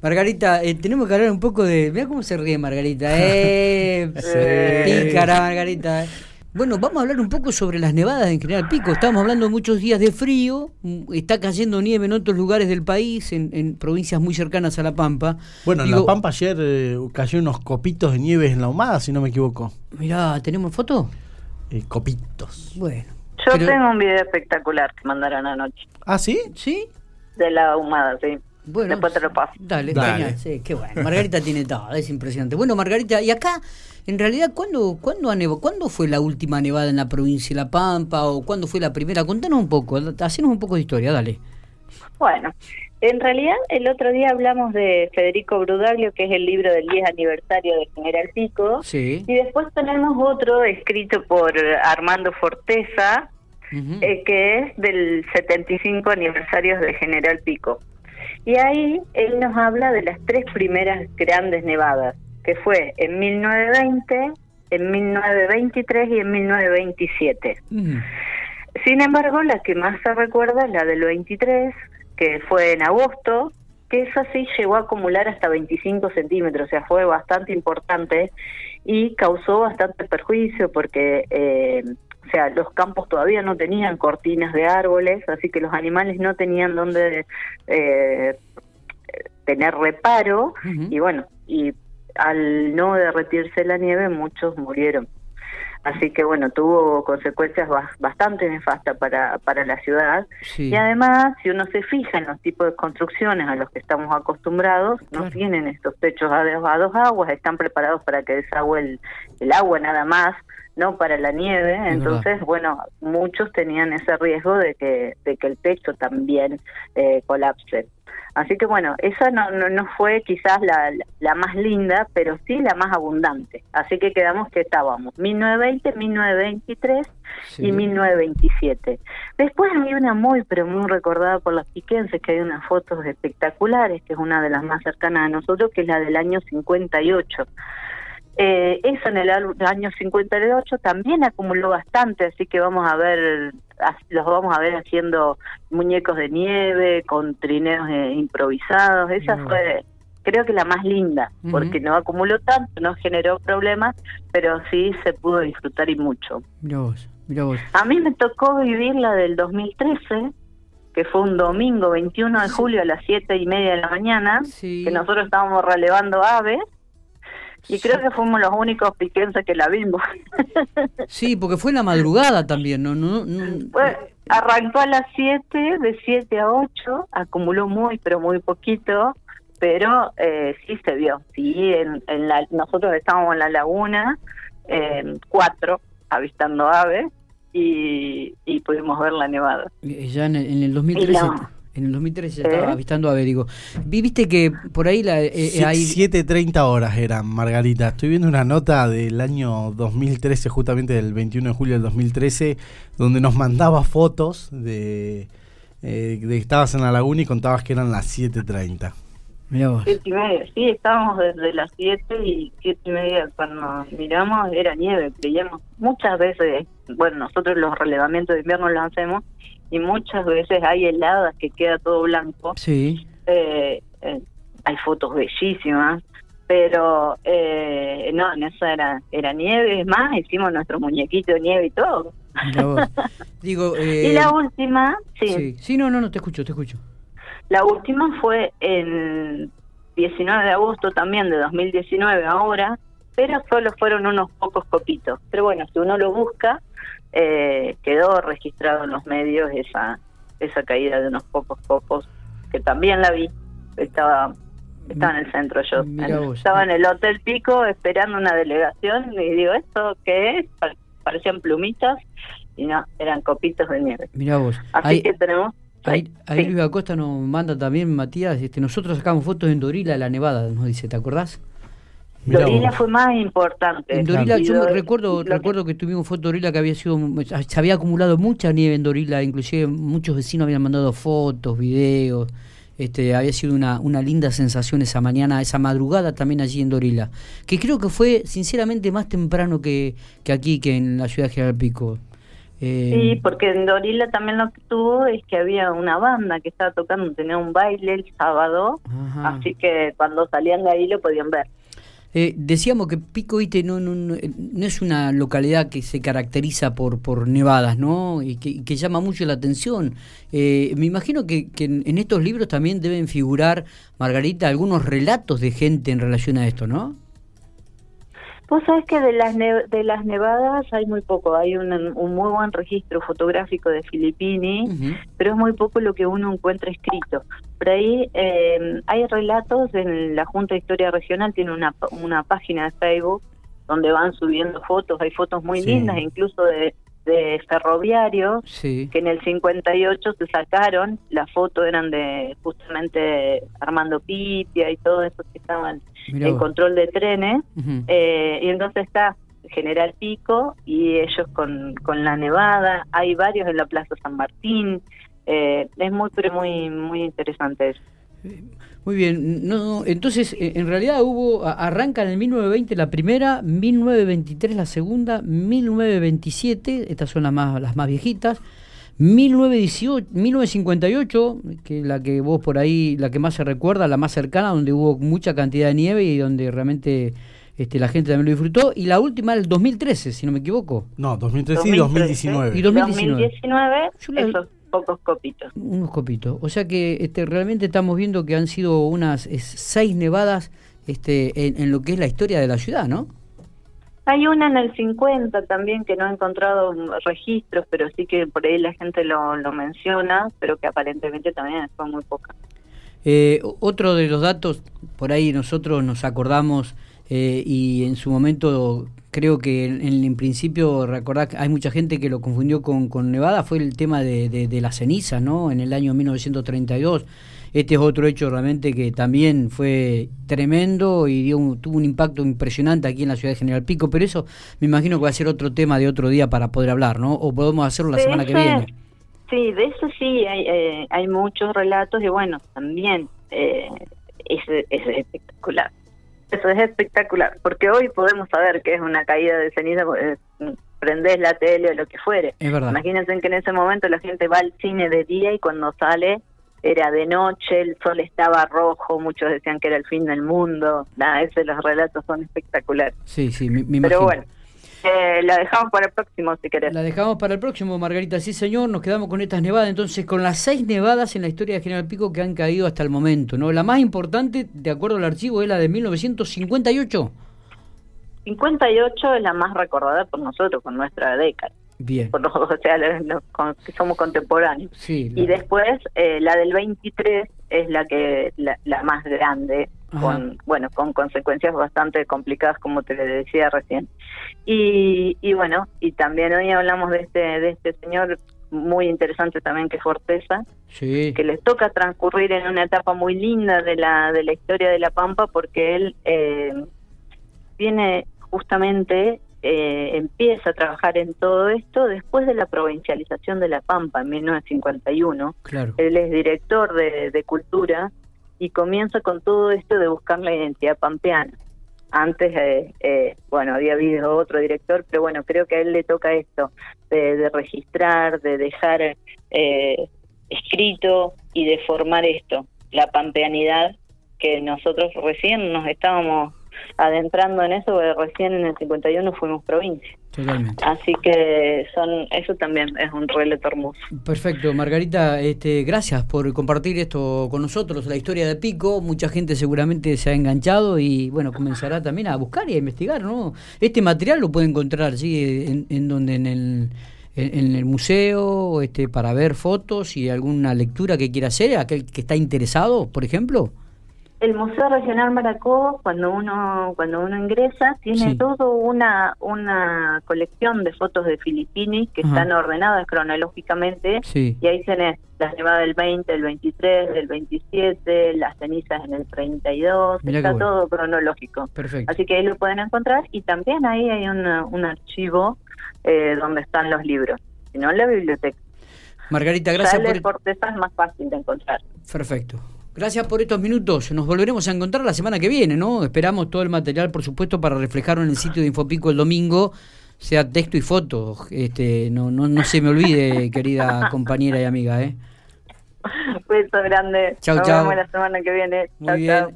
Margarita, eh, tenemos que hablar un poco de. Mira cómo se ríe Margarita, eh. Pícara, Margarita. Bueno, vamos a hablar un poco sobre las nevadas en General Pico. Estamos hablando muchos días de frío, mm, está cayendo nieve en otros lugares del país, en, en provincias muy cercanas a La Pampa. Bueno, en Digo, La Pampa ayer eh, cayó unos copitos de nieve en la humada, si no me equivoco. Mirá, ¿tenemos foto? Eh, copitos. Bueno. Yo Pero- tengo un video espectacular que mandaron anoche ¿Ah, sí? ¿Sí? de la ahumada, sí. Bueno, Después te lo paso. Dale, Dale. genial, sí, qué bueno. Margarita tiene todo, es impresionante. Bueno, Margarita, y acá, en realidad, ¿cuándo, cuándo, nevo- ¿cuándo fue la última nevada en la provincia de La Pampa? ¿O cuándo fue la primera? Contanos un poco, hacenos un poco de historia, dale. Bueno, en realidad el otro día hablamos de Federico Brudaglio, que es el libro del 10 aniversario de General Pico, Sí. y después tenemos otro escrito por Armando Forteza, eh, que es del 75 aniversario de General Pico. Y ahí él nos habla de las tres primeras grandes nevadas, que fue en 1920, en 1923 y en 1927. Mm. Sin embargo, la que más se recuerda es la del 23, que fue en agosto, que esa sí llegó a acumular hasta 25 centímetros, o sea, fue bastante importante y causó bastante perjuicio porque, eh, o sea, los campos todavía no tenían cortinas de árboles, así que los animales no tenían donde eh, tener reparo y bueno, y al no derretirse la nieve muchos murieron. Así que bueno, tuvo consecuencias bas- bastante nefastas para, para la ciudad. Sí. Y además, si uno se fija en los tipos de construcciones a los que estamos acostumbrados, no tienen estos techos a dos, a dos aguas, están preparados para que desagüe el, el agua nada más, no para la nieve. Entonces, bueno, muchos tenían ese riesgo de que, de que el techo también eh, colapse. Así que bueno, esa no, no, no fue quizás la, la más linda, pero sí la más abundante. Así que quedamos que estábamos 1920, 1923 Sí. y 1927. Después hay una muy, pero muy recordada por los piquenses, que hay unas fotos espectaculares, que es una de las más cercanas a nosotros, que es la del año 58. Eh, eso en el año 58 también acumuló bastante, así que vamos a ver, los vamos a ver haciendo muñecos de nieve, con trineos eh, improvisados. Esa Mm. fue, creo que la más linda, porque no acumuló tanto, no generó problemas, pero sí se pudo disfrutar y mucho. Mirá vos, mirá vos. A mí me tocó vivir la del 2013, que fue un domingo 21 de julio a las siete y media de la mañana, Sí. que nosotros estábamos relevando aves, y creo que fuimos los únicos piquenses que la vimos. Sí, porque fue en la madrugada también, ¿no? no, no- arrancó a las 7, de 7 a 8, acumuló muy, pero muy poquito, pero eh, sí se vio. Sí, en, en la, nosotros estábamos en la laguna, en cuatro, avistando aves, y, y pudimos ver la nevada. Eh, Ya en el, en el 2013, Y la- en el 2013 ya ¿Eh? estaba avistando ave, digo. Vi- Viste que por ahí la, eh, hay... 7.30 horas eran, Margarita. Estoy viendo una nota del año 2013, justamente del 21 de julio del 2013, donde nos mandaba fotos de, eh, de que estabas en la laguna y contabas que eran las 7.30. Siete y media, sí, estábamos desde las 7 y siete y media cuando miramos era nieve, creíamos muchas veces, bueno, nosotros los relevamientos de invierno los hacemos y muchas veces hay heladas que queda todo blanco, Sí. eh, eh, hay fotos bellísimas, pero eh, no, en esa era, era nieve, es más, hicimos nuestro muñequito de nieve y todo. Digo, eh, y la última, sí, sí. Sí, no, no, no, te escucho, te escucho. La última fue en 19 de agosto también de 2019 ahora, pero solo fueron unos pocos copitos. Pero bueno, si uno lo busca, eh, quedó registrado en los medios esa esa caída de unos pocos copos, que también la vi. Estaba estaba en el centro yo. En- estaba en el Hotel Pico esperando una delegación y digo, ¿esto qué es? Pa- Parecían plumitas y no, eran copitos de nieve. Mirá vos. Así que tenemos... ahí, ahí sí. Luis Acosta nos manda también, Matías, este, nosotros sacamos fotos en Dorila de la Nevada, nos dice, ¿te acordás? Mirá Dorila vos. fue más importante. En Dorila, yo me recuerdo, que- recuerdo que tuvimos foto de Dorila que había sido, se había acumulado mucha nieve en Dorila, inclusive muchos vecinos habían mandado fotos, videos, este, había sido una, una linda sensación esa mañana, esa madrugada también allí en Dorila, que creo que fue sinceramente más temprano que, que aquí, que en la ciudad de General Pico. Eh, sí, porque en Dorila también lo que tuvo es que había una banda que estaba tocando, tenía un baile el sábado, así que cuando salían de ahí lo podían ver. Eh, decíamos que Pico Ite no, no, no, es una localidad que se caracteriza por, por nevadas, ¿no? Y que, llama mucho la atención. Eh, me imagino que, que en, estos libros también deben figurar, Margarita, algunos relatos de gente en relación a esto, ¿no? Vos sabés que de las, de las nevadas hay muy poco, hay un, un muy buen registro fotográfico de Filippini, pero es muy poco lo que uno encuentra escrito. Por ahí eh, hay relatos en la Junta de Historia Regional, tiene una, una página de Facebook donde van subiendo fotos, hay fotos muy lindas, incluso de, de ferroviarios, que en el 58 se sacaron, las fotos eran de justamente Armando Pipia y todos esos que estaban en control de trenes, eh, y entonces está General Pico y ellos con, con la Nevada, hay varios en la Plaza San Martín, eh, es muy, pero muy, muy interesante eso. Muy bien, no, entonces eh, en realidad hubo, arranca en el 1920 la primera, 1923 la segunda, 1927, estas son las más, las más viejitas, 1918, 1958, que la que vos por ahí, la que más se recuerda, la más cercana, donde hubo mucha cantidad de nieve y donde realmente este, la gente también lo disfrutó. Y la última, el 2013, si no me equivoco. No, 2013 y 2019. Y 2019. 2019 pocos copitos. Unos copitos. O sea que este, realmente estamos viendo que han sido unas seis nevadas este, en, lo que es la historia de la ciudad, ¿no? Hay una en el 50 también que no he encontrado registros, pero sí que por ahí la gente lo, lo menciona, pero que aparentemente también son muy pocas. Eh, otro de los datos, por ahí nosotros nos acordamos eh, y en su momento creo que en, principio, recordar hay mucha gente que lo confundió con, con Nevada, fue el tema de, de, la ceniza, ¿no? En el año 1932. Este es otro hecho realmente que también fue tremendo y dio tuvo un impacto impresionante aquí en la ciudad de General Pico, pero eso me imagino que va a ser otro tema de otro día para poder hablar, ¿no? O podemos hacerlo la semana que viene. Sí, de eso sí, hay, eh, hay muchos relatos y bueno, también eh, es, es espectacular. Eso es espectacular, porque hoy podemos saber que es una caída de ceniza, pues, prendés la tele o lo que fuere. Imagínense que en ese momento la gente va al cine de día y cuando sale era de noche, el sol estaba rojo, muchos decían que era el fin del mundo. Nada, esos los relatos son espectaculares. Sí, sí, me, Pero bueno, eh, la dejamos para el próximo, si querés. La dejamos para el próximo, Margarita. Sí, señor. Nos quedamos con estas nevadas. Entonces, con las seis nevadas en la historia de General Pico que han caído hasta el momento. ¿no? La más importante, de acuerdo al archivo, es la de 1958. 58 es la más recordada por nosotros, con nuestra década. Bien. Por o sea, los, que somos contemporáneos. Sí, Y después, eh, la del 23 es la que la, la más grande con bueno con consecuencias bastante complicadas como te decía recién. Y, y bueno y también hoy hablamos de este de este señor muy interesante también que es Forteza que les toca transcurrir en una etapa muy linda de la de la historia de la Pampa porque él eh, viene justamente eh, empieza a trabajar en todo esto después de la provincialización de La Pampa en 1951. Claro. Él es director de, de cultura y comienza con todo esto de buscar la identidad pampeana. Antes, eh, eh, bueno, había habido otro director, pero bueno, creo que a él le toca esto, de, registrar, de dejar eh, escrito y de formar esto, la pampeanidad, que nosotros recién nos estábamos adentrando en eso, porque recién en el 51 fuimos provincia. Totalmente. Así que son eso también es un relato hermoso. Perfecto, Margarita, este, gracias por compartir esto con nosotros, la historia de Pico. Mucha gente seguramente se ha enganchado y bueno, comenzará también a buscar y a investigar, ¿no? Este material lo puede encontrar, ¿sí? En, en donde en el en, el museo, este, para ver fotos y alguna lectura que quiera hacer, aquel que está interesado, por ejemplo. El Museo Regional Maracó, cuando uno cuando uno ingresa, tiene todo una una colección de fotos de Filipinis que están ordenadas cronológicamente y ahí tenés las nevadas del 20, del 23, del 27, las cenizas en el 32, está todo cronológico. Perfecto. Así que ahí lo pueden encontrar y también ahí hay un archivo eh, donde están los libros, si no en la biblioteca. Margarita, gracias por... por es más fácil de encontrar. Perfecto. Gracias por estos minutos. Nos volveremos a encontrar la semana que viene, ¿no? Esperamos todo el material, por supuesto, para reflejarlo en el sitio de Infopico el domingo sea texto y foto. Este, no, no, no se me olvide, querida compañera y amiga. ¿eh? Beso grande. Chau, Nos chau. vemos la semana que viene. Muy Chau, bien. chau.